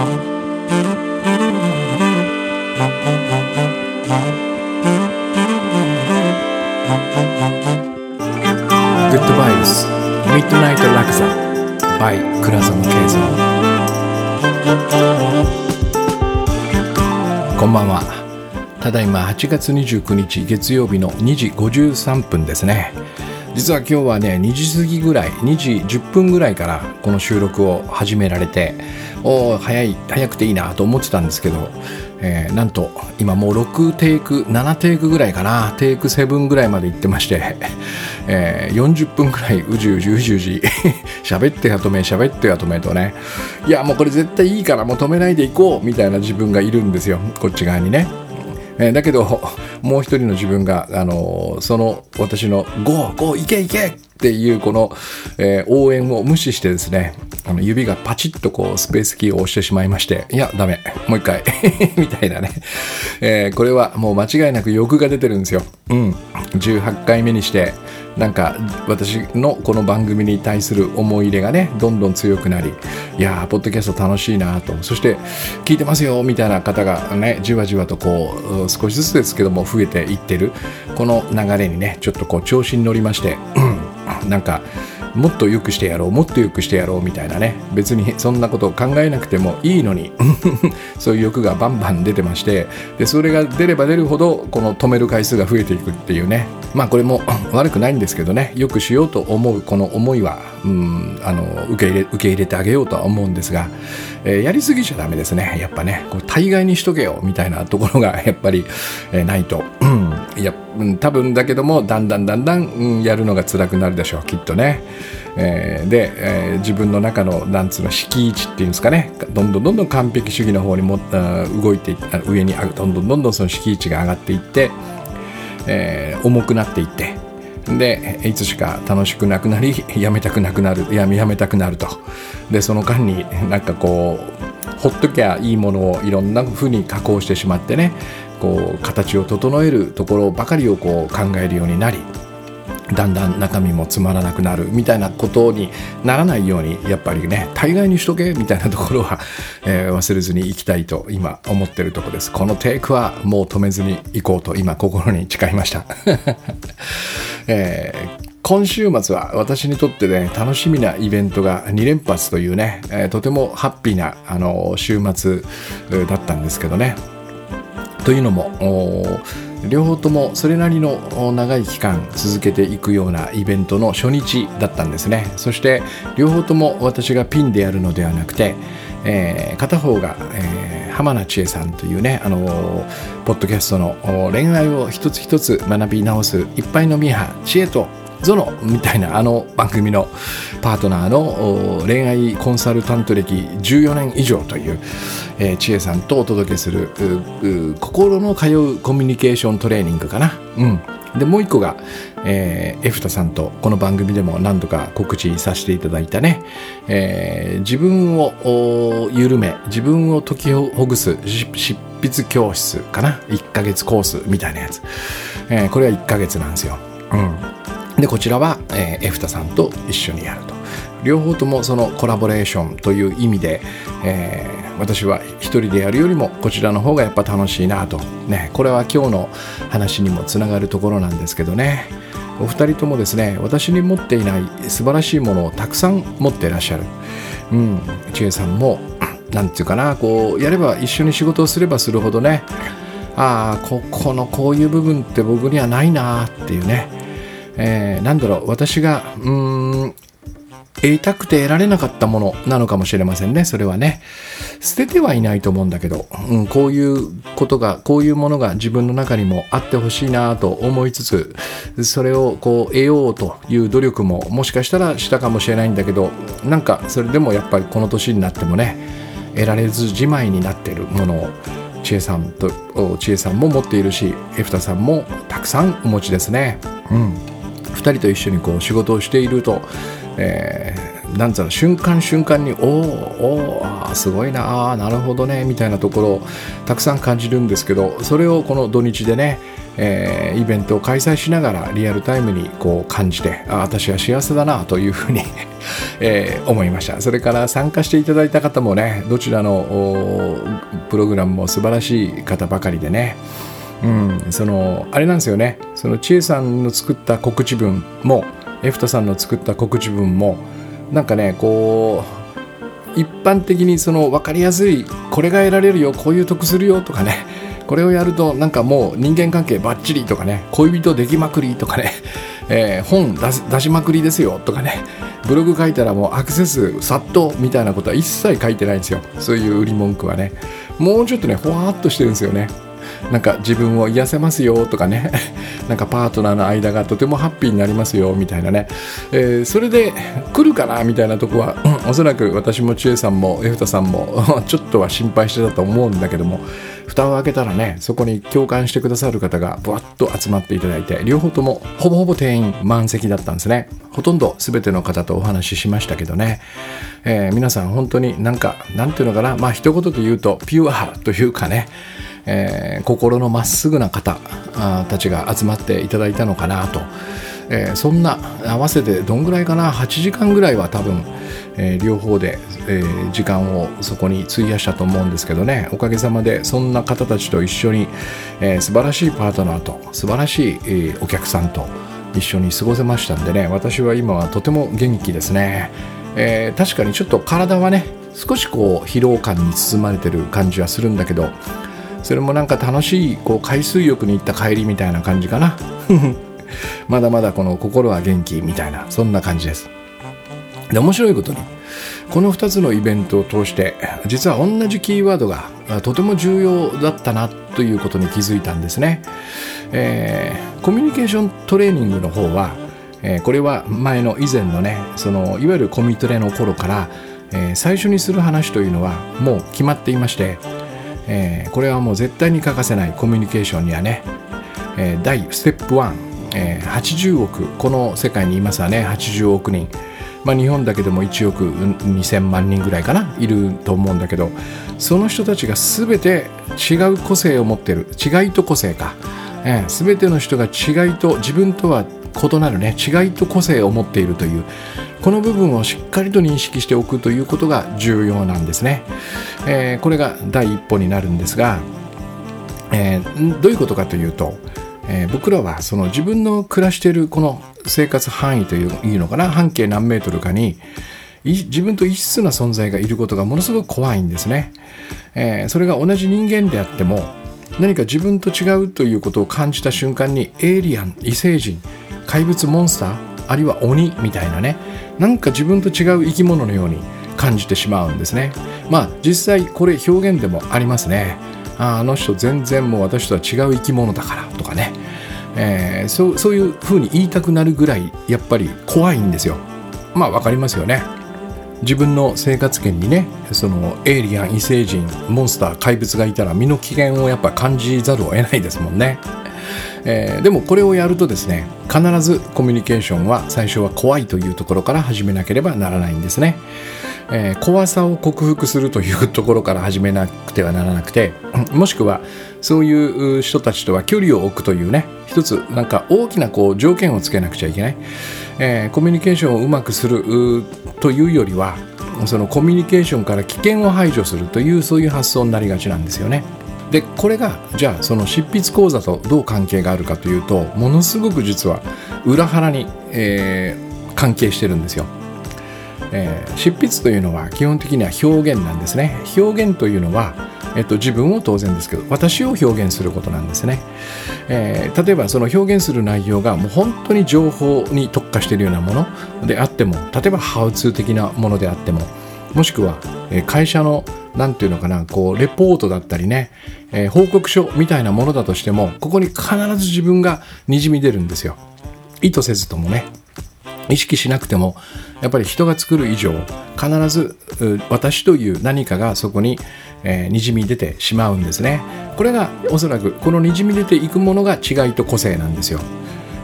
グッドバイブスミッドナイトラクザ by 倉園慶三こんばんは。ただいま8月29日月曜日の2時53分ですね。実は今日はね2時過ぎぐらい2時10分ぐらいからこの収録を始められてお早い早くていいなと思ってたんですけど、えー、なんと今もう6テイク7テイクぐらいかなテイク7ぐらいまで行ってまして、えー、40分ぐらいうじうじうじうじ 喋っては止め喋っては止めとねいやもうこれ絶対いいからもう止めないでいこうみたいな自分がいるんですよこっち側にね。えー、だけど もう一人の自分が、あのー、その私の「ゴーゴーいけいけ!」っていうこの、えー、応援を無視してですねあの指がパチッとこうスペースキーを押してしまいましていやダメもう一回 みたいなね、え、これはもう間違いなく欲が出てるんですようん18回目にしてなんか私のこの番組に対する思い入れがねどんどん強くなりいやーポッドキャスト楽しいなと。そして聞いてますよみたいな方がねじわじわとこう少しずつですけども増えていってる。この流れにねちょっとこう調子に乗りまして、うん、なんかもっと良くしてやろうもっと良くしてやろうみたいなね。別にそんなことを考えなくてもいいのに そういう欲がバンバン出てましてでそれが出れば出るほどこの止める回数が増えていくっていうね。まあこれも 悪くないんですけどね。よくしようと思うこの思いはうんあの受け入れ受け入れてあげようとは思うんですが、えー、やりすぎちゃダメですね。やっぱねこう大概にしとけよみたいなところが やっぱり、えー、ないと、うん、いや、うん、多分だけどもだんだんだんだん、うん、やるのが辛くなるでしょう。きっとね。えー、で、え、自分の中のなんつうの敷地っていうんですかね。どんどんどんどん完璧主義の方にも動いて上にどんどんどんどんその敷地が上がっていって、え、重くなっていって。でいつしか楽しくなくなり やめたくなくなるやめやめたくなると。でその間になんかこうほっときゃいいものをいろんな風に加工してしまってねこう形を整えるところばかりをこう考えるようになりだんだん中身もつまらなくなるみたいなことにならないようにやっぱりね大概にしとけみたいなところは、えー、忘れずにいきたいと今思ってるとこです。このテイクはもう止めずにいこうと今心に誓いました、えー今週末は私にとってね楽しみなイベントが2連発というね、えー、とてもハッピーなあの週末だったんですけどね。というのも両方ともそれなりの長い期間続けていくようなイベントの初日だったんですね。そして両方とも私がピンでやるのではなくて、えー、片方が、えー、浜名千恵さんというね、あのー、ポッドキャストの恋愛を一つ一つ学び直すいっぱいのミーハ知恵とゾノみたいなあの番組のパートナーの恋愛コンサルタント歴14年以上という、えー、知恵さんとお届けする心の通うコミュニケーショントレーニングかな。うん。でもう一個が、えー、エフタさんとこの番組でも何度か告知させていただいたね、えー、自分を緩め自分を解きほぐす執筆教室かな。1ヶ月コースみたいなやつ、えー、これは1ヶ月なんですよ。うん。でこちらは、えー、エフタさんと一緒にやると。両方ともそのコラボレーションという意味で、えー、私は一人でやるよりもこちらの方がやっぱ楽しいなと。ねこれは今日の話にもつながるところなんですけどね。お二人ともですね私に持っていない素晴らしいものをたくさん持っていらっしゃる。うん千恵さんも 何て言うかなこうやれば一緒に仕事をすればするほどねああここのこういう部分って僕にはないなっていうね。えー、なんだろう私がうーん得たくて得られなかったものなのかもしれませんね。それはね。捨ててはいないと思うんだけど、うん、こういうことがこういうものが自分の中にもあってほしいなと思いつつそれをこう得ようという努力ももしかしたらしたかもしれないんだけどなんかそれでもやっぱりこの年になってもね得られずじまいになってるものを千恵さんと千恵さんも持っているしエフタさんもたくさんお持ちですね。うん。2人と一緒にこう仕事をしていると、えなんつうの瞬間瞬間におおおすごいなあなるほどねみたいなところをたくさん感じるんですけどそれをこの土日でね、えー、イベントを開催しながらリアルタイムにこう感じてあ私は幸せだなというふうに えー、思いました。それから参加していただいた方もねどちらのプログラムも素晴らしい方ばかりでねうん、そのあれなんですよね。その千恵さんの作った告知文もエフトさんの作った告知文もなんかねこう一般的にその分かりやすいこれが得られるよこういう得するよとかねこれをやるとなんかもう人間関係ばっちりとかね恋人できまくりとかね、えー、本出しまくりですよとかねブログ書いたらもうアクセス殺到みたいなことは一切書いてないんですよ。そういう売り文句はね。もうちょっとねほわっとしてるんですよね。なんか自分を癒せますよとかね。なんかパートナーの間がとてもハッピーになりますよみたいなね、えー、それで来るかなみたいなとこは、うん、おそらく私も千恵さんもエフタさんも ちょっとは心配してたと思うんだけども蓋を開けたらねそこに共感してくださる方がぶわっと集まっていただいて両方ともほぼほぼ定員満席だったんですね。ほとんど全ての方とお話ししましたけどね、えー、皆さん本当になんかなんていうのかな。まあ一言で言うとピュアというかね。えー、心のまっすぐな方たちが集まっていただいたのかなと、えー、そんな合わせてどんぐらいかな？8時間ぐらいは多分、えー、両方で、え、時間をそこに費やしたと思うんですけどね。おかげさまでそんな方たちと一緒に、えー、素晴らしいパートナーと素晴らしい、え、お客さんと一緒に過ごせましたんでね。私は今はとても元気ですね、え、確かにちょっと体はね少しこう疲労感に包まれてる感じはするんだけどそれもなんか楽しいこう海水浴に行った帰りみたいな感じかな。まだまだこの心は元気みたいなそんな感じです。で面白いことにこの2つのイベントを通して実は同じキーワードがとても重要だったなということに気づいたんですね、えー、コミュニケーショントレーニングの方は、えー、これは前の以前のねそのいわゆるコミトレの頃から、えー、最初にする話というのはもう決まっていましてえー、これはもう絶対に欠かせないコミュニケーションにはね、えー、第ステップ1、えー、80億この世界にいますわね80億人、まあ、日本だけでも1億2000万人ぐらいかないると思うんだけどその人たちが全て違う個性を持ってる。違いと個性か、えー、全ての人が違いと自分とは異なるね違いと個性を持っているというこの部分をしっかりと認識しておくということが重要なんですね、えー、これが第一歩になるんですが、えー、どういうことかというと、えー、僕らはその自分の暮らしているこの生活範囲というのかな半径何メートルかに自分と異質な存在がいることがものすごく怖いんですね、えー、それが同じ人間であっても何か自分と違うということを感じた瞬間にエイリアン異星人怪物モンスター？あるいは鬼みたいなね。なんか自分と違う生き物のように感じてしまうんですね。まあ実際これ表現でもありますね。ああの人全然もう私とは違う生き物だからとかね、えー、そうそういうふうに言いたくなるぐらいやっぱり怖いんですよ。まあ分かりますよね。自分の生活圏にねそのエイリアン異星人モンスター怪物がいたら身の危険をやっぱ感じざるを得ないですもんね。えー、でもこれをやるとですね必ずコミュニケーションは最初は怖いというところから始めなければならないんですね、えー、怖さを克服するというところから始めなくてはならなくて もしくはそういう人たちとは距離を置くというね一つなんか大きなこう条件をつけなくちゃいけない、えー、コミュニケーションをうまくするというよりはそのコミュニケーションから危険を排除するというそういう発想になりがちなんですよね。でこれがじゃあその執筆講座とどう関係があるかというとものすごく実は裏腹に、えー、関係してるんですよ。えー、執筆というのは基本的には表現なんですね。表現というのは、えっと、自分を当然ですけど私を表現することなんですね、えー、例えばその表現する内容がもう本当に情報に特化しているようなものであっても例えばハウツー的なものであってももしくは会社の何て言うのかなこうレポートだったりね、えー、報告書みたいなものだとしてもここに必ず自分がにじみ出るんですよ。意図せずともね。意識しなくてもやっぱり人が作る以上必ず私という何かがそこに、えー、にじみ出てしまうんですね。これがおそらくこのにじみ出ていくものが違いと個性なんですよ。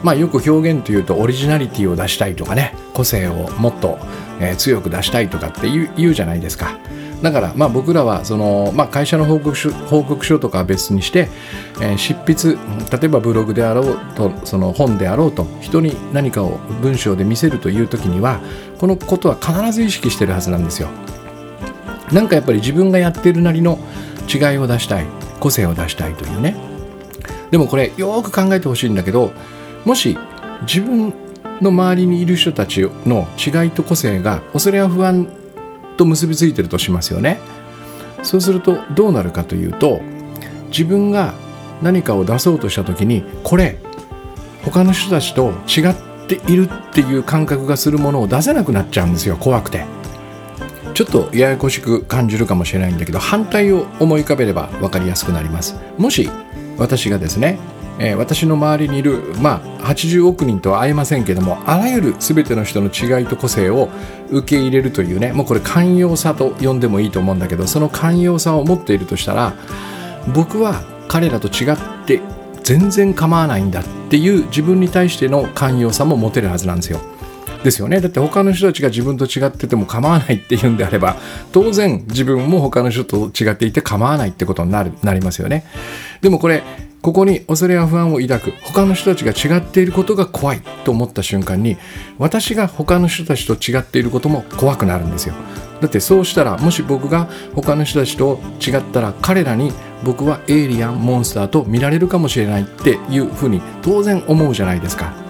まあ、よく表現というとオリジナリティを出したいとかね個性をもっと、えー、強く出したいとかって言うじゃないですか。だからまあ僕らはその、まあ、会社の報告書報告書とかは別にして、えー、執筆例えばブログであろうとその本であろうと人に何かを文章で見せるという時にはこのことは必ず意識してるはずなんですよ。なんかやっぱり自分がやってるなりの違いを出したい個性を出したいというねでもこれよく考えてほしいんだけどもし自分の周りにいる人たちの違いと個性が恐れや不安と結びついてるとしますよね。そうするとどうなるかというと自分が何かを出そうとした時にこれ他の人たちと違っているっていう感覚がするものを出せなくなっちゃうんですよ怖くて。ちょっとややこしく感じるかもしれないんだけど反対を思い浮かべれば分かりやすくなります。もし私がですねえー、私の周りにいる、まあ、80億人とは会えませんけどもあらゆる全ての人の違いと個性を受け入れるというねもうこれ寛容さと呼んでもいいと思うんだけどその寛容さを持っているとしたら僕は彼らと違って全然構わないんだっていう自分に対しての寛容さも持てるはずなんですよ。ですよね。だって他の人たちが自分と違ってても構わないっていうんであれば当然自分も他の人と違っていて構わないってことになるなりますよね。でもこれここに恐れや不安を抱く他の人たちが違っていることが怖いと思った瞬間に私が他の人たちと違っていることも怖くなるんですよ。だってそうしたらもし僕が他の人たちと違ったら彼らに僕はエイリアンモンスターと見られるかもしれないっていうふうに当然思うじゃないですか。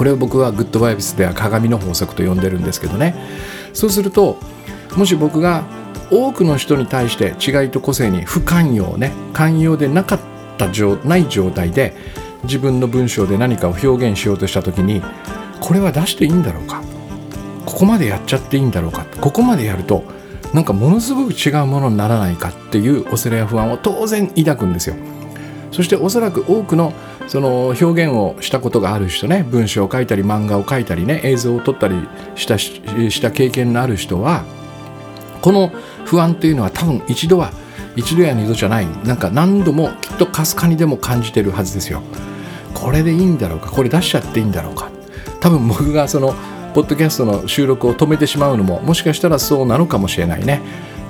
これを僕はグッドバイブスでは鏡の法則と呼んでるんですけどね。そうするともし僕が多くの人に対して違いと個性に不寛容ね寛容でなかった状ない状態で自分の文章で何かを表現しようとした時にこれは出していいんだろうか？ここまでやっちゃっていいんだろうか？ここまでやるとなんかものすごく違うものにならないかっていう恐れや不安を当然抱くんですよ。そしておそらく多くのその表現をしたことがある人ね文章を書いたり漫画を書いたりね映像を撮ったりしたした経験のある人はこの不安というのは多分一度は一度や二度じゃない。なんか何度もきっとかすかにでも感じてるはずですよ。これでいいんだろうかこれ出しちゃっていいんだろうか。多分僕がそのポッドキャストの収録を止めてしまうのももしかしたらそうなのかもしれないね。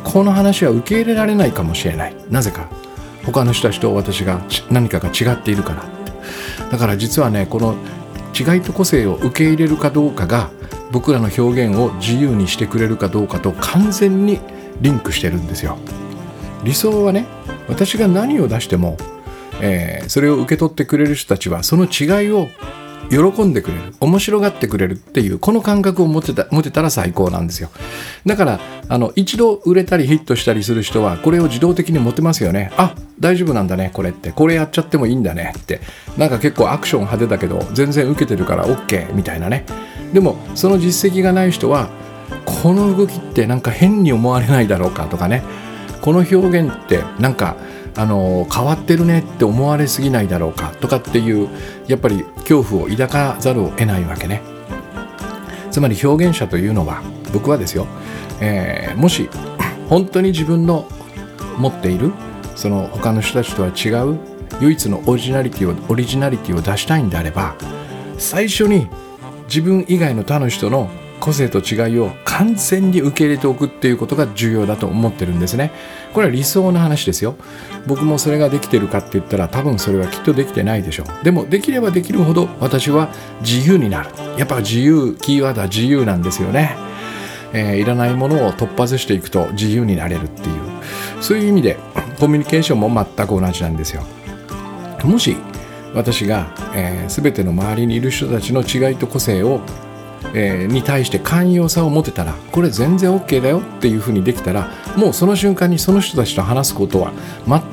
この話は受け入れられないかもしれない。なぜか。他の人たちと私が何かが違っているから。だから実はねこの違いと個性を受け入れるかどうかが僕らの表現を自由にしてくれるかどうかと完全にリンクしてるんですよ。理想はね私が何を出しても、えー、それを受け取ってくれる人たちはその違いを喜んでくれる面白がってくれるっていうこの感覚を持てた持てたら最高なんですよ。だからあの一度売れたりヒットしたりする人はこれを自動的に持てますよね。あ大丈夫なんだねこれって。これやっちゃってもいいんだねって。なんか結構アクション派手だけど全然受けてるから OK みたいなね。でもその実績がない人はこの動きってなんか変に思われないだろうかとかね。この表現ってなんかあの変わってるねって思われすぎないだろうかとかっていうやっぱり恐怖を抱かざるを得ないわけね。つまり表現者というのは僕はですよ、えー、もし本当に自分の持っているその他の人たちとは違う唯一のオリジナリティをオリジナリティを出したいんであれば最初に自分以外の他の人の個性と違いを完全に受け入れておくっていうことが重要だと思ってるんですね。これは理想の話ですよ。僕もそれができてるかって言ったら多分それはきっとできてないでしょう。でもできればできるほど私は自由になる。やっぱ自由キーワードは自由なんですよね、えー、いらないものを突破していくと自由になれるっていう。そういう意味でコミュニケーションも全く同じなんですよ。もし私が、えー、全ての周りにいる人たちの違いと個性をえー、に対して寛容さを持てたらこれ全然 OK だよっていうふうにできたらもうその瞬間にその人たちと話すことは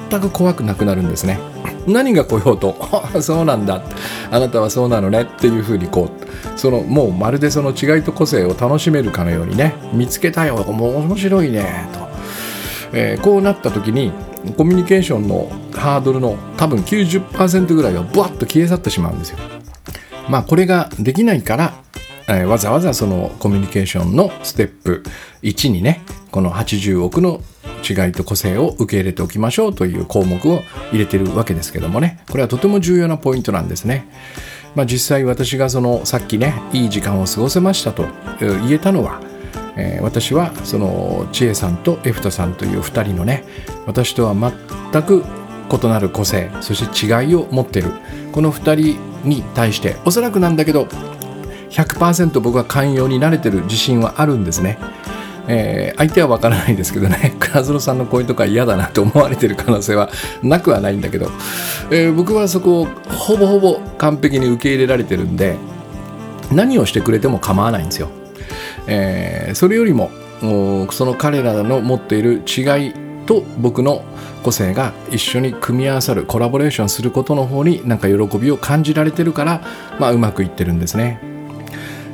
全く怖くなくなるんですね。何が来ようと「そうなんだあなたはそうなのね」っていうふうにこうそのもうまるでその違いと個性を楽しめるかのようにね見つけたよ面白いねと、えー、こうなった時にコミュニケーションのハードルの多分90%ぐらいがブワッと消え去ってしまうんですよ。まあこれができないからえー、わざわざそのコミュニケーションのステップ1にねこの80億の違いと個性を受け入れておきましょうという項目を入れてるわけですけどもね。これはとても重要なポイントなんですね。まあ、実際私がそのさっきねいい時間を過ごせましたと言えたのは、えー、私はその千恵さんとエフタさんという2人のね私とは全く異なる個性そして違いを持ってる。この2人に対しておそらくなんだけど100%僕は寛容に慣れてる自信はあるんですね。えー、相手は分からないですけどね 倉園さんのこういうとこは嫌だなと思われてる可能性はなくはないんだけど、えー、僕はそこをほぼほぼ完璧に受け入れられてるんで何をしてくれても構わないんですよ。えー、それよりもその彼らの持っている違いと僕の個性が一緒に組み合わさるコラボレーションすることの方になんか喜びを感じられてるから、まあ、うまくいってるんですね。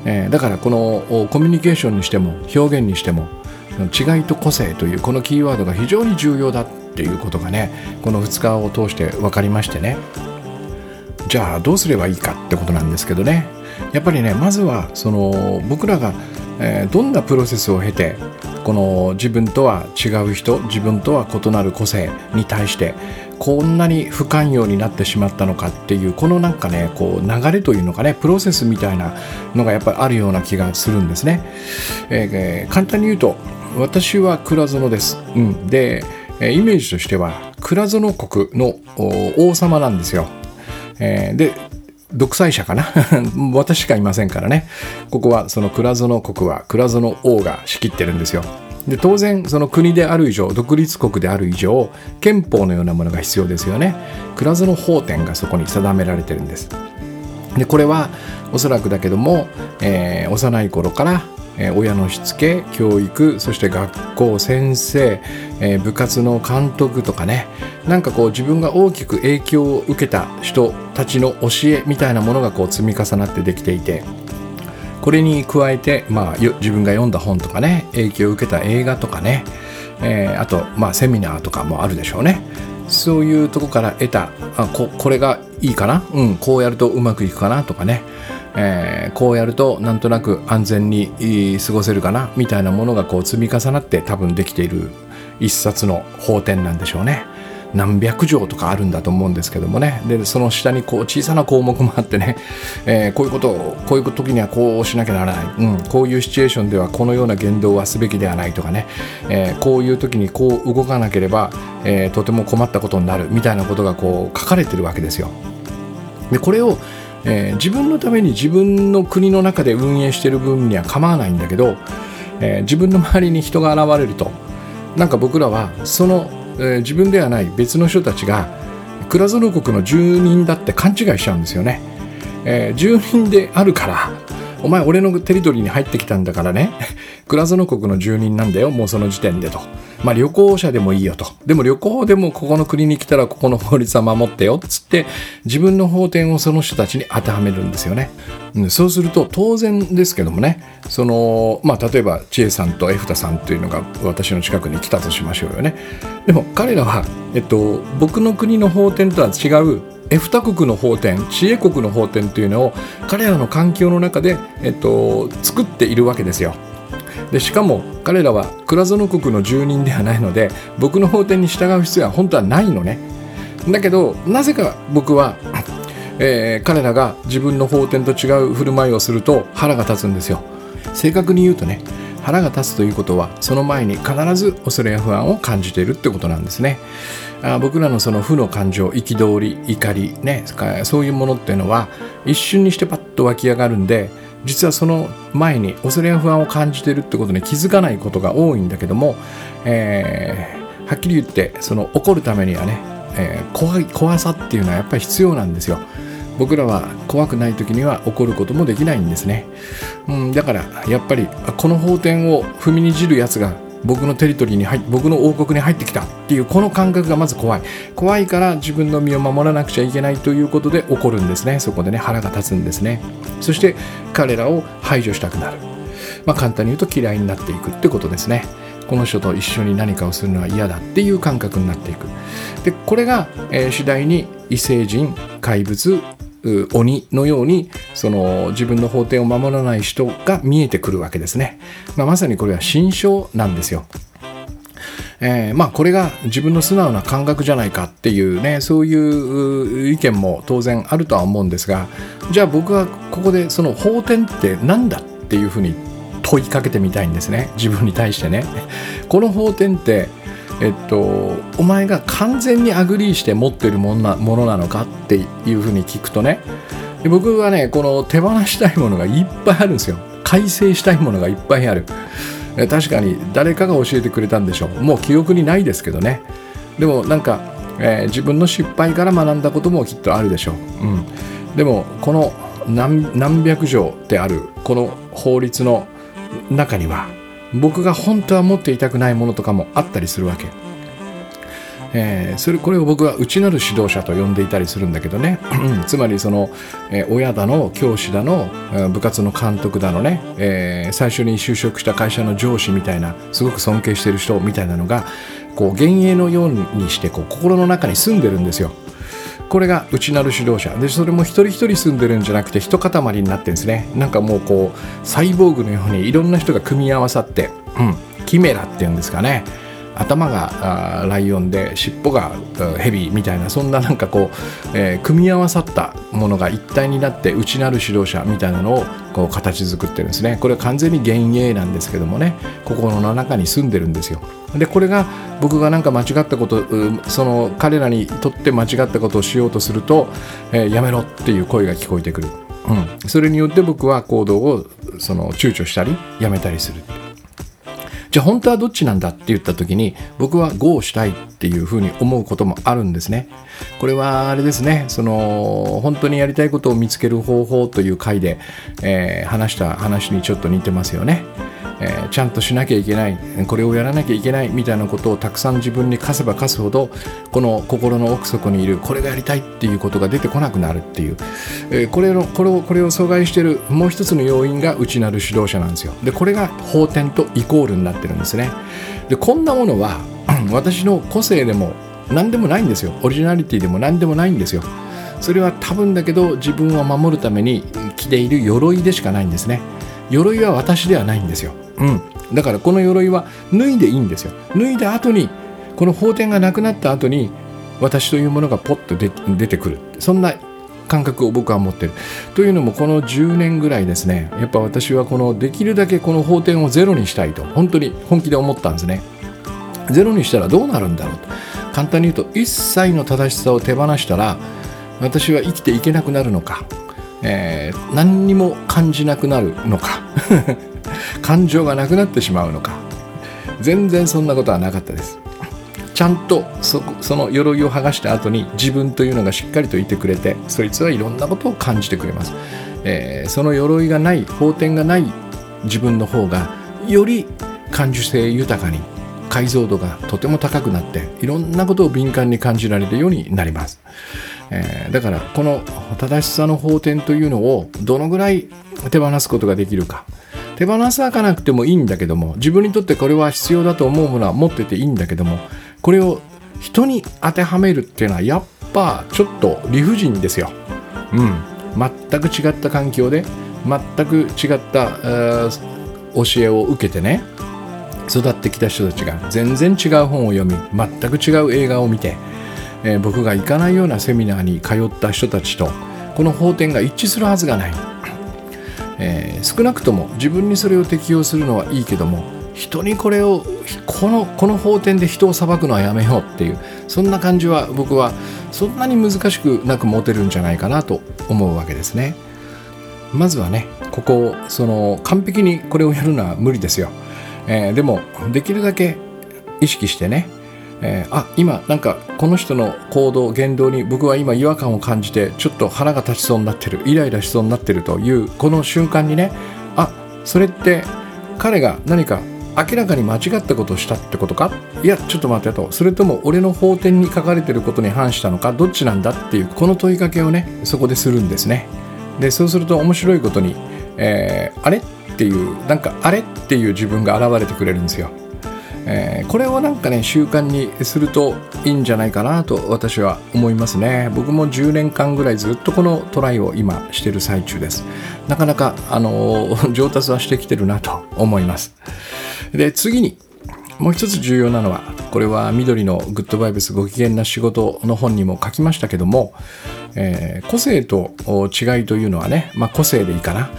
えー、だからこのコミュニケーションにしても表現にしても違いと個性というこのキーワードが非常に重要だっていうことがねこの2日を通して分かりましてね。じゃあどうすればいいかってことなんですけどね。やっぱりねまずはその僕らが、えー、どんなプロセスを経てこの自分とは違う人自分とは異なる個性に対してこんなに不寛容になってしまったのかっていうこのなんかねこう流れというのかねプロセスみたいなのがやっぱりあるような気がするんですね。えー、簡単に言うと私は倉園です。うん、でイメージとしては倉園国の王様なんですよ。えー、で独裁者かな？私しかいませんからねここはその倉園国は倉園王が仕切ってるんですよで当然その国である以上独立国である以上憲法のようなものが必要ですよね。倉園法典がそこに定められてるんです。でこれはおそらくだけども、えー、幼い頃からえ親のしつけ教育そして学校先生、え部活の監督とかねなんかこう自分が大きく影響を受けた人たちの教えみたいなものがこう積み重なってできていてこれに加えて、まあ、自分が読んだ本とかね影響を受けた映画とかね、えー、あと、まあ、セミナーとかもあるでしょうね。そういうとこから得たあここれがいいかな、うん、こうやるとうまくいくかなとかね。えー、こうやるとなんとなく安全に過ごせるかな？みたいなものがこう積み重なって多分できている一冊の法典なんでしょうね。何百条とかあるんだと思うんですけどもね。でその下にこう小さな項目もあってね、えー、こういうことをこういう時にはこうしなきゃならない、うん、こういうシチュエーションではこのような言動はすべきではないとかね、えー、こういう時にこう動かなければ、えー、とても困ったことになる。みたいなことがこう書かれてるわけですよ。でこれをえー、自分のために自分の国の中で運営してる分には構わないんだけど、えー、自分の周りに人が現れるとなんか僕らはその、えー、自分ではない別の人たちが倉園国の住人だって勘違いしちゃうんですよね。えー、住人であるからお前俺のテリトリーに入ってきたんだからね 倉園国の住人なんだよもうその時点でと。まあ旅行者でもいいよと。でも旅行でもここの国に来たらここの法律は守ってよっつって自分の法典をその人たちに当てはめるんですよね。うん、そうすると当然ですけどもね、その、まあ例えば千恵さんとエフタさんというのが私の近くに来たとしましょうよね。でも彼らは、えっと、僕の国の法典とは違うエフタ国の法典知恵国の法典というのを彼らの環境の中で、えっと、作っているわけですよ。でしかも彼らは倉園国の住人ではないので僕の法典に従う必要は本当はないのね。だけどなぜか僕は、えー、彼らが自分の法典と違う振る舞いをすると腹が立つんですよ。正確に言うとね腹が立つということはその前に必ず恐れや不安を感じているってことなんですね。あ僕らのその負の感情憤り怒りねそういうものっていうのは一瞬にしてパッと湧き上がるんで実はその前に恐れや不安を感じてるってことに気づかないことが多いんだけども、えー、はっきり言ってその怒るためにはね、えー、怖い怖さっていうのはやっぱり必要なんですよ。僕らは怖くない時には怒ることもできないんですね。うん、だからやっぱりこの法典を踏みにじるやつが僕のテリトリーに入僕の王国に入ってきたっていうこの感覚がまず怖い。怖いから自分の身を守らなくちゃいけないということで起こるんですね。そこでね腹が立つんですね。そして彼らを排除したくなる。まあ簡単に言うと嫌いになっていくってことですね。この人と一緒に何かをするのは嫌だっていう感覚になっていく。でこれが、えー、次第に異星人怪物鬼のようにその自分の法廷を守らない人が見えてくるわけですね、まあ、まさにこれは心象なんですよ。えー、まあこれが自分の素直な感覚じゃないかっていうねそういう意見も当然あるとは思うんですがじゃあ僕はここでその法典って何だっていうふうに問いかけてみたいんですね。自分に対してね。この法典ってえっと、お前が完全に agree して持ってるものなのかっていうふうに聞くとね僕はねこの手放したいものがいっぱいあるんですよ。改正したいものがいっぱいある。確かに誰かが教えてくれたんでしょう。もう記憶にないですけどね。でもなんか、えー、自分の失敗から学んだこともきっとあるでしょう、うん、でもこの何百条であるこの法律の中には僕が本当は持っていたくないものとかもあったりするわけ。えー、それこれを僕は内なる指導者と呼んでいたりするんだけどね つまりその、えー、親だの教師だの部活の監督だのね、えー、最初に就職した会社の上司みたいなすごく尊敬してる人みたいなのがこう幻影のようにしてこう心の中に住んでるんですよ。これが内なる指導者。でそれも一人一人住んでるんじゃなくて一塊になってるんですね。なんかもうこうサイボーグのようにいろんな人が組み合わさって、うん、キメラっていうんですかね。頭がライオンで尻尾がヘビみたいなそんななんかこう、えー、組み合わさったものが一体になって内なる指導者みたいなのをこう形作ってるんですね。これは完全に幻影なんですけどもね心の中に住んでるんですよ。でこれが僕が何か間違ったことその彼らにとって間違ったことをしようとすると、えー、やめろっていう声が聞こえてくる、うん、それによって僕は行動をその躊躇したりやめたりするじゃあ本当はどっちなんだって言った時に僕は GO したいっていうふうに思うこともあるんですね。これはあれですね、その本当にやりたいことを見つける方法という回で、えー、話した話にちょっと似てますよね。えー、ちゃんとしなきゃいけない。これをやらなきゃいけない。みたいなことをたくさん自分に課せば課すほどこの心の奥底にいるこれがやりたいっていうことが出てこなくなるっていう、えー、これのこれをこれを阻害しているもう一つの要因が内なる指導者なんですよ。でこれが法典とイコールになっててるんですね。でこんなものは 私の個性でも何でもないんですよ。オリジナリティでも何でもないんですよ。それは多分だけど自分を守るために着ている鎧でしかないんですね。鎧は私ではないんですよ。うん、だからこの鎧は脱いでいいんですよ。脱いだ後にこの法典がなくなった後に私というものがポッと出てくる。そんな感覚を僕は持ってる。というのもこの10年ぐらいですねやっぱ私はこのできるだけこの法典をゼロにしたいと本当に本気で思ったんですね。ゼロにしたらどうなるんだろうと。簡単に言うと一切の正しさを手放したら私は生きていけなくなるのか、えー、何にも感じなくなるのか 感情がなくなってしまうのか。全然そんなことはなかったです。ちゃんとそその鎧を剥がした後に自分というのがしっかりといてくれてそいつはいろんなことを感じてくれます、えー、その鎧がない法典がない自分の方がより感受性豊かに解像度がとても高くなっていろんなことを敏感に感じられるようになります、えー、だからこの正しさの法典というのをどのぐらい手放すことができるか。手放さなくてもいいんだけども自分にとってこれは必要だと思うものは持ってていいんだけどもこれを人に当てはめるっていうのはやっぱちょっと理不尽ですよ。うん、全く違った環境で全く違った、教えを受けてね育ってきた人たちが全然違う本を読み全く違う映画を見て、えー、僕が行かないようなセミナーに通った人たちとこの法典が一致するはずがない。えー、少なくとも自分にそれを適用するのはいいけども人にこれをこのこの法典で人を裁くのはやめようっていうそんな感じは僕はそんなに難しくなく持てるんじゃないかなと思うわけですね。まずはねここその完璧にこれをやるのは無理ですよ。えー、でもできるだけ意識してねえー、あ今なんかこの人の行動言動に僕は今違和感を感じてちょっと腹が立ちそうになってるイライラしそうになってるというこの瞬間にねあそれって彼が何か明らかに間違ったことをしたってことか？いやちょっと待ってと。それとも俺の法典に書かれてることに反したのか？どっちなんだっていうこの問いかけをねそこでするんですね。でそうすると面白いことに、えー、あれっていうなんかあれっていう自分が現れてくれるんですよ。えー、これをなんかね習慣にするといいんじゃないかなと私は思いますね。僕も10年間ぐらいずっとこのトライを今してる最中です。なかなかあのー、上達はしてきてるなと思います。で次にもう一つ重要なのはこれは緑のグッドバイブスご機嫌な仕事の本にも書きましたけども、えー、個性と違いというのはね、まあ、個性でいいかな。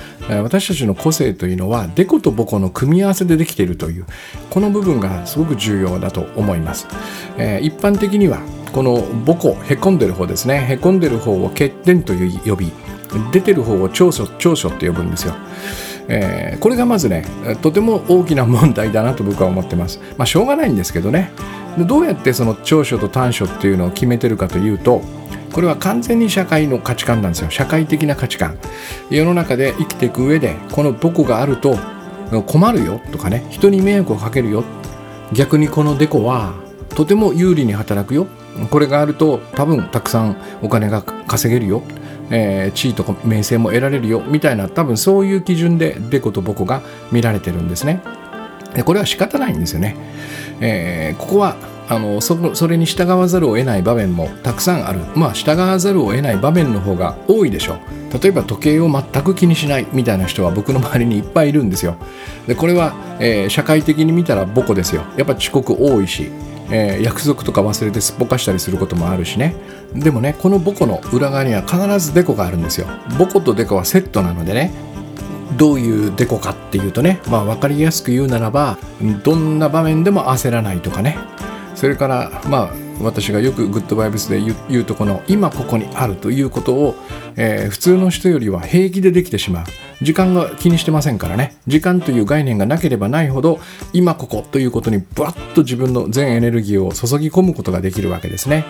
私たちの個性というのはデコとボコの組み合わせでできているというこの部分がすごく重要だと思います、えー、一般的にはこのボコへこんでる方ですね。へこんでる方を欠点という呼び出てる方を長所長所って呼ぶんですよ。えー、これがまずねとても大きな問題だなと僕は思ってます。まあしょうがないんですけどね。どうやってその長所と短所っていうのを決めてるかというとこれは完全に社会の価値観なんですよ。社会的な価値観。世の中で生きていく上でこのどこがあると困るよとかね人に迷惑をかけるよ。逆にこのデコはとても有利に働くよ。これがあると多分たくさんお金が稼げるよ。えー、地位とか名声も得られるよみたいな多分そういう基準でデコとボコが見られてるんですね。でこれは仕方ないんですよね。えー、ここはあのそそれに従わざるを得ない場面もたくさんある。まあ従わざるを得ない場面の方が多いでしょう。例えば時計を全く気にしないみたいな人は僕の周りにいっぱいいるんですよ。でこれは、えー、社会的に見たらボコですよ。やっぱ遅刻多いしえー、約束とか忘れてすっぽかしたりすることもあるしね。でもねこのボコの裏側には必ずデコがあるんですよ。ボコとデコはセットなのでねどういうデコかっていうとねまあ分かりやすく言うならばどんな場面でも焦らないとかね。それからまあ私がよくグッドバイブスで言うとこの今ここにあるということを、えー、普通の人よりは平気でできてしまう。時間が気にしてませんからね時間という概念がなければないほど今ここということにブワッと自分の全エネルギーを注ぎ込むことができるわけですね、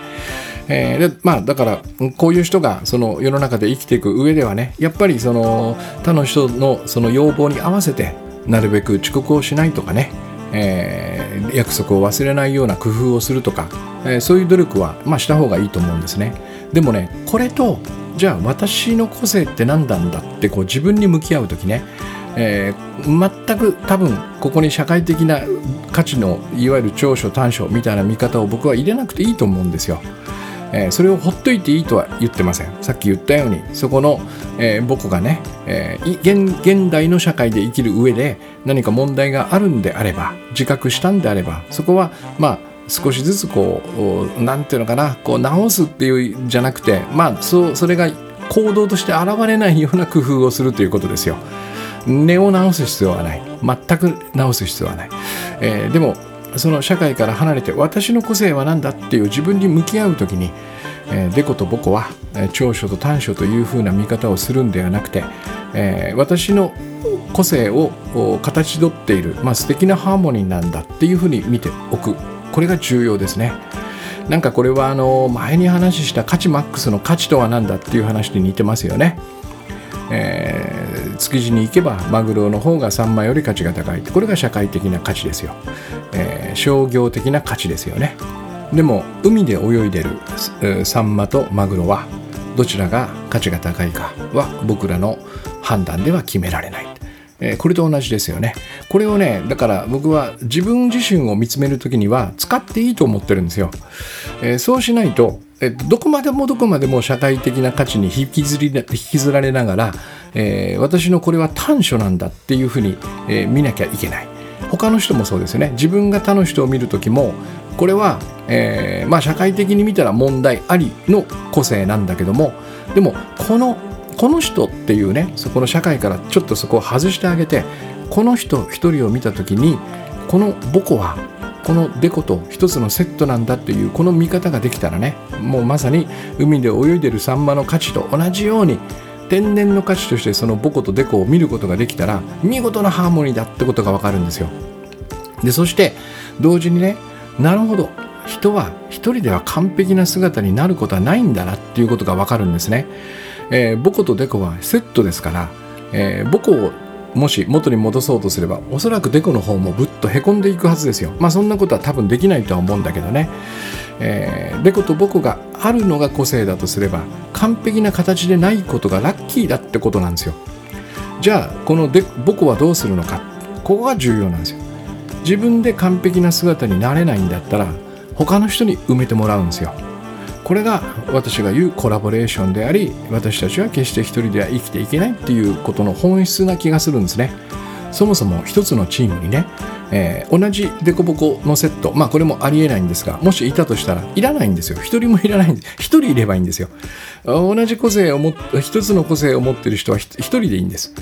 えー、でまあだからこういう人がその世の中で生きていく上ではねやっぱりその他の人のその要望に合わせてなるべく遅刻をしないとかねえー、約束を忘れないような工夫をするとか、えー、そういう努力は、まあ、した方がいいと思うんですね。でもねこれとじゃあ私の個性って何なんだってこう自分に向き合う時ね、えー、全く多分ここに社会的な価値のいわゆる長所短所みたいな見方を僕は入れなくていいと思うんですよ。えー、それをほっといていいとは言ってませんさっき言ったようにそこの、えー、僕がね、えー、現現代の社会で生きる上で何か問題があるんであれば自覚したんであればそこはまあ少しずつこう何ていうのかなこう直すっていうじゃなくてまあそそれが行動として現れないような工夫をするということですよ。根を直す必要はない。全く直す必要はない、えー、でもその社会から離れて私の個性は何だっていう自分に向き合う時に、えー、デコとボコは、長所と短所というふうな見方をするんではなくて、えー、私の個性を形取っている、まあ、素敵なハーモニーなんだっていうふうに見ておく。これが重要ですね。なんかこれはあの前に話した価値マックスの価値とは何だっていう話に似てますよね。えー、築地に行けばマグロの方がサンマより価値が高いこれが社会的な価値ですよ、えー、商業的な価値ですよねでも海で泳いでるサンマとマグロはどちらが価値が高いかは僕らの判断では決められないえこれと同じですよね。これをね、だから僕は自分自身を見つめる時には使っていいと思ってるんですよ。え、そうしないと、えどこまでもどこまでも社会的な価値に引きずり引きずられながら、え、私のこれは短所なんだっていうふうに、え、見なきゃいけない。他の人もそうですよね。自分が他の人を見る時も、これは、えー、まあ、社会的に見たら問題ありの個性なんだけどもでもこのこの人っていうねそこの社会からちょっとそこを外してあげてこの人一人を見た時にこの母子はこのデコと一つのセットなんだっていうこの見方ができたらねもうまさに海で泳いでるサンマの価値と同じように天然の価値としてそのボコとデコを見ることができたら見事なハーモニーだってことがわかるんですよ。でそして同時にねなるほど人は一人では完璧な姿になることはないんだなっていうことがわかるんですね。えー、ボコとデコはセットですから、えー、ボコをもし元に戻そうとすればおそらくデコの方もぶっとへこんでいくはずですよ。まあそんなことは多分できないとは思うんだけどね、えー、デコとボコがあるのが個性だとすれば完璧な形でないことがラッキーだってことなんですよ。じゃあこのデボコはどうするのか。ここが重要なんですよ。自分で完璧な姿になれないんだったら他の人に埋めてもらうんですよ。これが私が言うコラボレーションであり私たちは決して一人では生きていけないっていうことの本質な気がするんですね。そもそも一つのチームにね、えー、同じデコボコのセットまあこれもありえないんですがもしいたとしたらいらないんですよ。一人もいらないんです。一人いればいいんですよ。同じ個性を持っ一つの個性を持ってる人は一人でいいんです、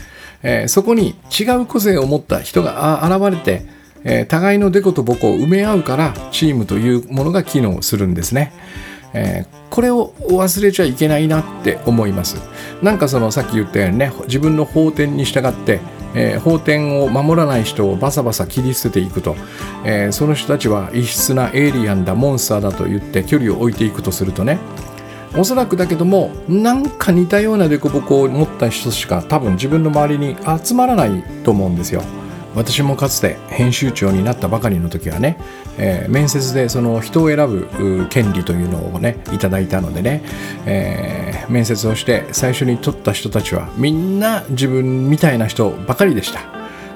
えー、そこに違う個性を持った人が現れてえー、互いのデコとボコを埋め合うからチームというものが機能するんですね。えー、これを忘れちゃいけないなって思います。なんかそのさっき言ったようにね自分の法典に従って、えー、法典を守らない人をバサバサ切り捨てていくと、えー、その人たちは異質なエイリアンだモンスターだと言って距離を置いていくとするとね。おそらくだけどもなんか似たような凸凹を持った人しか多分自分の周りに集まらないと思うんですよ。私もかつて編集長になったばかりの時はね、えー、面接でその人を選ぶ権利というのをねいただいたのでね、えー、面接をして最初に取った人たちはみんな自分みたいな人ばかりでした。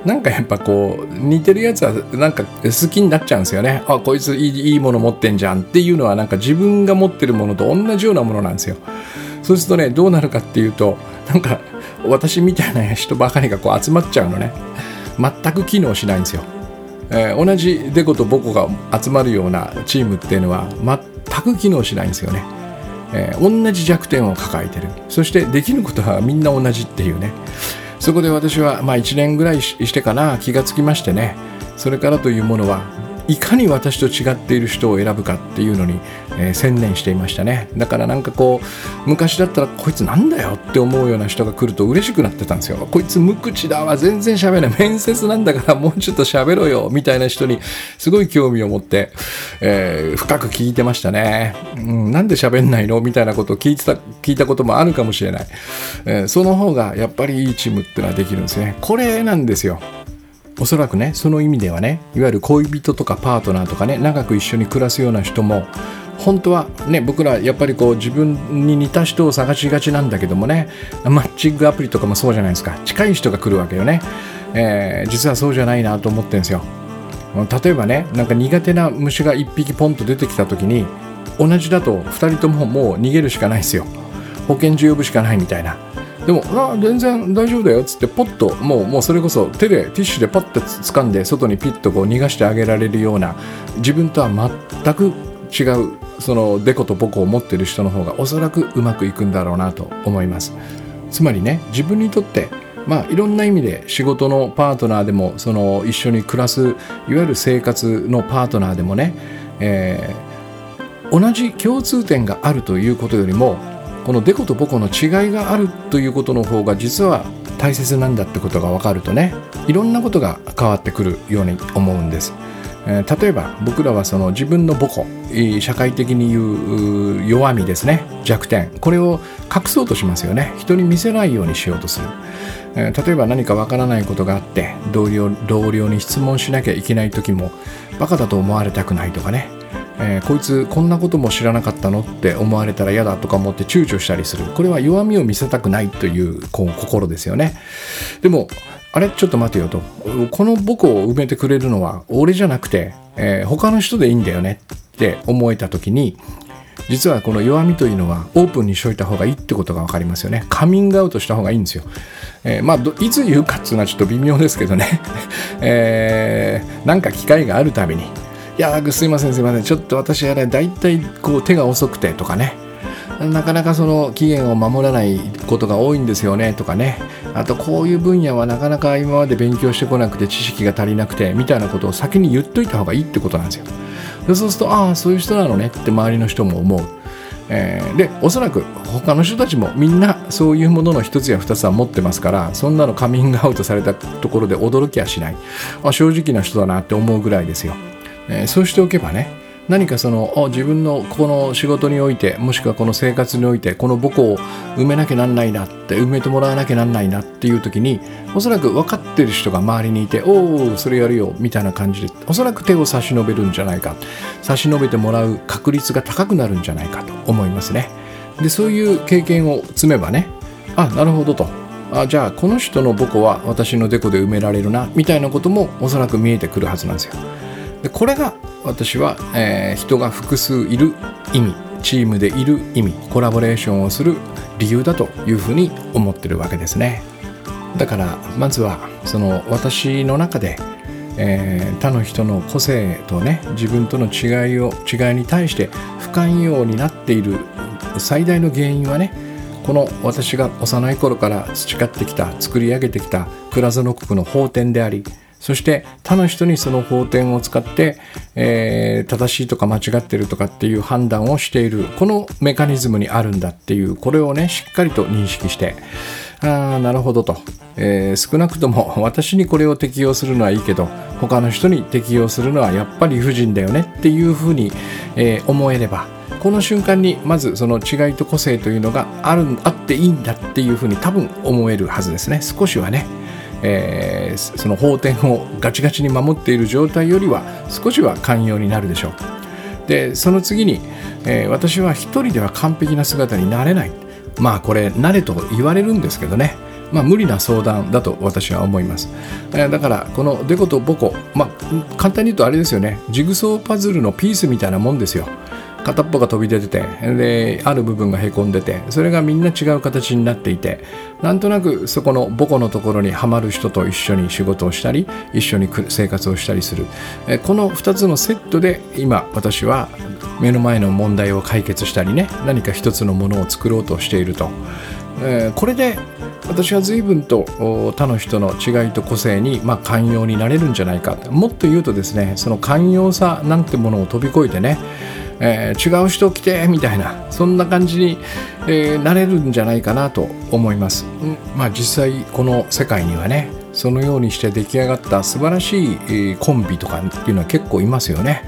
なんかやっぱこう似てるやつはなんか好きになっちゃうんですよね。あこいついいもの持ってんじゃんっていうのはなんか自分が持ってるものと同じようなものなんですよ。そうするとねどうなるかっていうとなんか私みたいな人ばかりがこう集まっちゃうのね。全く機能しないんですよ、えー、同じデコとボコが集まるようなチームっていうのは全く機能しないんですよね、えー、同じ弱点を抱えてる。そしてできることはみんな同じっていうね。そこで私はまあ1年ぐらいしてかな。気がつきましてね。それからというものはいかに私と違っている人を選ぶかっていうのに、えー、専念していましたね。だからなんかこう昔だったらこいつなんだよって思うような人が来ると嬉しくなってたんですよ。こいつ無口だわ全然喋れない。面接なんだからもうちょっと喋ろよみたいな人にすごい興味を持って、えー、深く聞いてましたね、うん、なんで喋んないの？みたいなことを聞いてた聞いたこともあるかもしれない、えー、その方がやっぱりいいチームってのはできるんですね。これなんですよ。おそらくねその意味ではねいわゆる恋人とかパートナーとかね長く一緒に暮らすような人も本当はね僕らやっぱりこう自分に似た人を探しがちなんだけどもねマッチングアプリとかもそうじゃないですか。近い人が来るわけよね、えー、実はそうじゃないなと思ってるんですよ。例えばねなんか苦手な虫が1匹ポンと出てきた時に同じだと2人とももう逃げるしかないですよ。保健所呼ぶしかないみたいな。でも「あ全然大丈夫だよ」っつってポッともうもうそれこそ手でティッシュでパッと掴んで外にピッとこう逃がしてあげられるような自分とは全く違うそのデコとボコを持ってる人の方がおそらくうまくいくんだろうなと思います。つまりね自分にとってまあいろんな意味で仕事のパートナーでもその一緒に暮らすいわゆる生活のパートナーでもね、えー、同じ共通点があるということよりもこのデコとボコの違いがあるということの方が実は大切なんだってことが分かるとねいろんなことが変わってくるように思うんです。えー、例えば僕らはその自分の母コ社会的に言う弱みですね。弱点。これを隠そうとしますよね。人に見せないようにしようとする、えー、例えば何かわからないことがあって同僚同僚に質問しなきゃいけない時もバカだと思われたくないとかね。えー、こいつこんなことも知らなかったのって思われたら嫌だとか思って躊躇したりする。これは弱みを見せたくないというこう心ですよね。でもあれ？ちょっと待てよと。この僕を埋めてくれるのは俺じゃなくて、えー、他の人でいいんだよねって思えた時に実はこの弱みというのはオープンにしといた方がいいってことが分かりますよね。カミングアウトした方がいいんですよ、えー、まあいつ言うかっていうのはちょっと微妙ですけどね、えー、なんか機会があるたびに。いやすいませんすいません。ちょっと私あれ大体こう手が遅くてとかね。なかなかその期限を守らないことが多いんですよねとかね。あとこういう分野はなかなか今まで勉強してこなくて知識が足りなくてみたいなことを先に言っといた方がいいってことなんですよ。でそうするとああそういう人なのねって周りの人も思う、えー、でおそらく他の人たちもみんなそういうものの一つや二つは持ってますからそんなのカミングアウトされたところで驚きはしない。あ正直な人だなって思うぐらいですよ。えー、そうしておけばね何かその自分のこの仕事においてもしくはこの生活においてこの母校を埋めなきゃなんないなって埋めてもらわなきゃなんないなっていう時におそらく分かってる人が周りにいておおそれやるよみたいな感じでおそらく手を差し伸べるんじゃないか。差し伸べてもらう確率が高くなるんじゃないかと思いますね。でそういう経験を積めばねあなるほどと。あじゃあこの人の母校は私のデコで埋められるなみたいなこともおそらく見えてくるはずなんですよ。でこれが私は、えー、人が複数いる意味チームでいる意味コラボレーションをする理由だというふうに思ってるわけですね。だからまずはその私の中で、えー、他の人の個性とね自分との違いを違いに対して不寛容になっている最大の原因はねこの私が幼い頃から培ってきた作り上げてきた倉園国の法典でありそして他の人にその法典を使って、えー、正しいとか間違ってるとかっていう判断をしているこのメカニズムにあるんだっていうこれをねしっかりと認識してああなるほどと、えー、少なくとも私にこれを適用するのはいいけど他の人に適用するのはやっぱり理不尽だよねっていうふうに、えー、思えればこの瞬間にまずその違いと個性というのがあるあっていいんだっていうふうに多分思えるはずですね少しはね。えー、その法典をガチガチに守っている状態よりは少しは寛容になるでしょう。でその次に、えー、私は一人では完璧な姿になれない。まあこれ慣れと言われるんですけどね。まあ、無理な相談だと私は思います、えー、だからこのデコとボコ、まあ、簡単に言うとあれですよね。ジグソーパズルのピースみたいなもんですよ。片っぽが飛び出ててである部分がへこんでてそれがみんな違う形になっていてなんとなくそこの母校のところにはまる人と一緒に仕事をしたり一緒に生活をしたりする。この2つのセットで今私は目の前の問題を解決したりね何か一つのものを作ろうとしていると、えこれで私は随分と他の人の違いと個性に、まあ、寛容になれるんじゃないか。もっと言うとですねその寛容さなんてものを飛び越えてねえー、違う人来てみたいなそんな感じに、えー、なれるんじゃないかなと思います、まあ、実際この世界にはねそのようにして出来上がった素晴らしい、コンビとかっていうのは結構いますよね、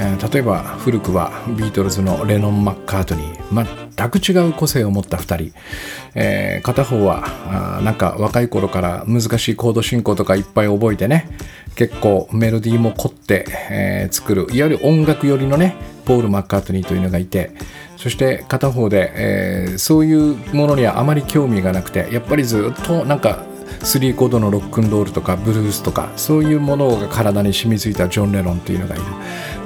えー、例えば古くはビートルズのレノン・マッカートニー。全く違う個性を持った2人、えー、片方はあなんか若い頃から難しいコード進行とかいっぱい覚えてね。結構メロディーも凝って、えー、作る。いわゆる音楽寄りのねポール・マッカートニーというのがいて。そして片方で、えー、そういうものにはあまり興味がなくてやっぱりずっとなんか3コードのロックンロールとかブルースとかそういうものが体に染みついたジョン・レノンというのがいる。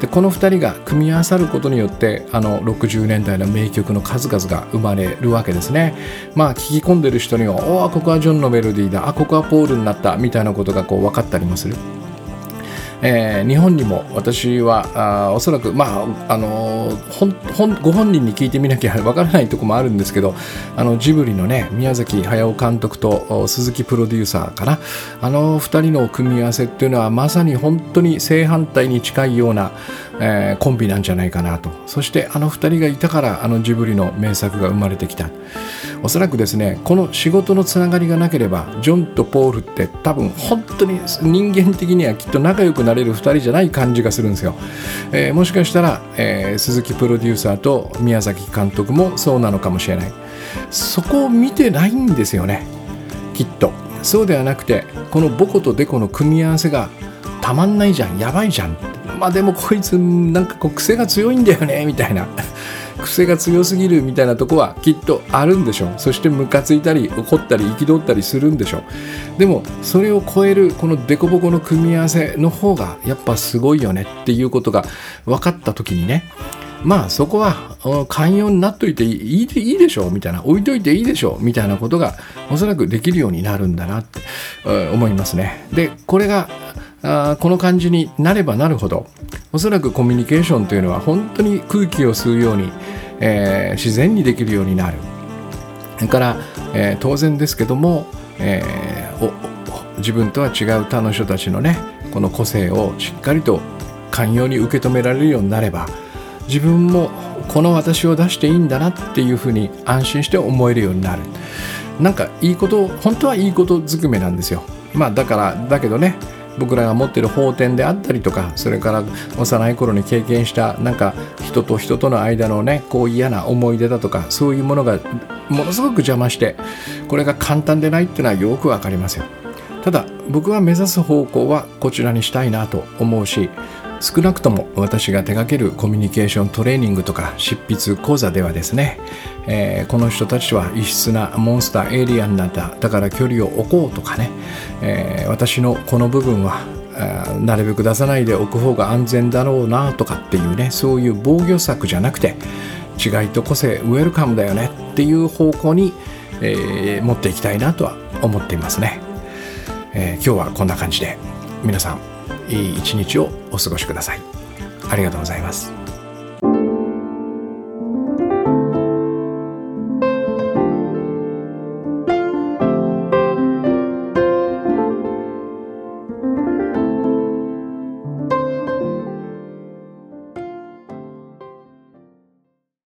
でこの2人が組み合わさることによってあの60年代の名曲の数々が生まれるわけですね。まあ聞き込んでる人には「おおここはジョンのメロディーだ。あここはポールになった」みたいなことがこう分かったりもする。えー、日本にも私はあおそらく、まああのー、ご本人に聞いてみなきゃわからないとこもあるんですけどあのジブリのね宮崎駿監督と鈴木プロデューサーかな。あの2人の組み合わせっていうのはまさに本当に正反対に近いような、えー、コンビなんじゃないかなと。そしてあの2人がいたからあのジブリの名作が生まれてきた。おそらくですねこの仕事のつながりがなければジョンとポールって多分本当に人間的にはきっと仲良くなれる2人じゃない感じがするんですよ、えー、もしかしたら、えー、鈴木プロデューサーと宮崎監督もそうなのかもしれない。そこを見てないんですよね。きっと。そうではなくてこのボコとデコの組み合わせがたまんないじゃん。やばいじゃん。まあでもこいつなんかこう癖が強いんだよねみたいな。癖が強すぎるみたいなとこはきっとあるんでしょう。そしてムカついたり怒ったり憤ったりするんでしょう。でもそれを超えるこのデコボコの組み合わせの方がやっぱすごいよねっていうことが分かった時にね。まあそこは寛容になっといていいいいでしょうみたいな。置いといていいでしょうみたいなことがおそらくできるようになるんだなって思いますね。でこれがあこの感じになればなるほど。おそらくコミュニケーションというのは本当に空気を吸うように、えー、自然にできるようになる。それから、えー、当然ですけども、えー、自分とは違う他の人たちのねこの個性をしっかりと寛容に受け止められるようになれば自分もこの私を出していいんだなっていうふうに安心して思えるようになる。なんかいいこと本当はいいことずくめなんですよ。まあだからだけどね僕らが持ってる法典であったりとかそれから幼い頃に経験したなんか人と人との間のねこう嫌な思い出だとかそういうものがものすごく邪魔してこれが簡単でないっていうのはよく分かりますよただ僕は目指す方向はこちらにしたいなと思うし少なくとも私が手掛けるコミュニケーショントレーニングとか執筆講座ではですね、えー、この人たちは異質なモンスターエイリアンなんだだから距離を置こうとかね、えー、私のこの部分はなるべく出さないでおく方が安全だろうなとかっていうねそういう防御策じゃなくて違いと個性ウェルカムだよねっていう方向に、えー、持っていきたいなとは思っていますね。えー、今日はこんな感じで皆さんいい一日をお過ごしください。ありがとうございます。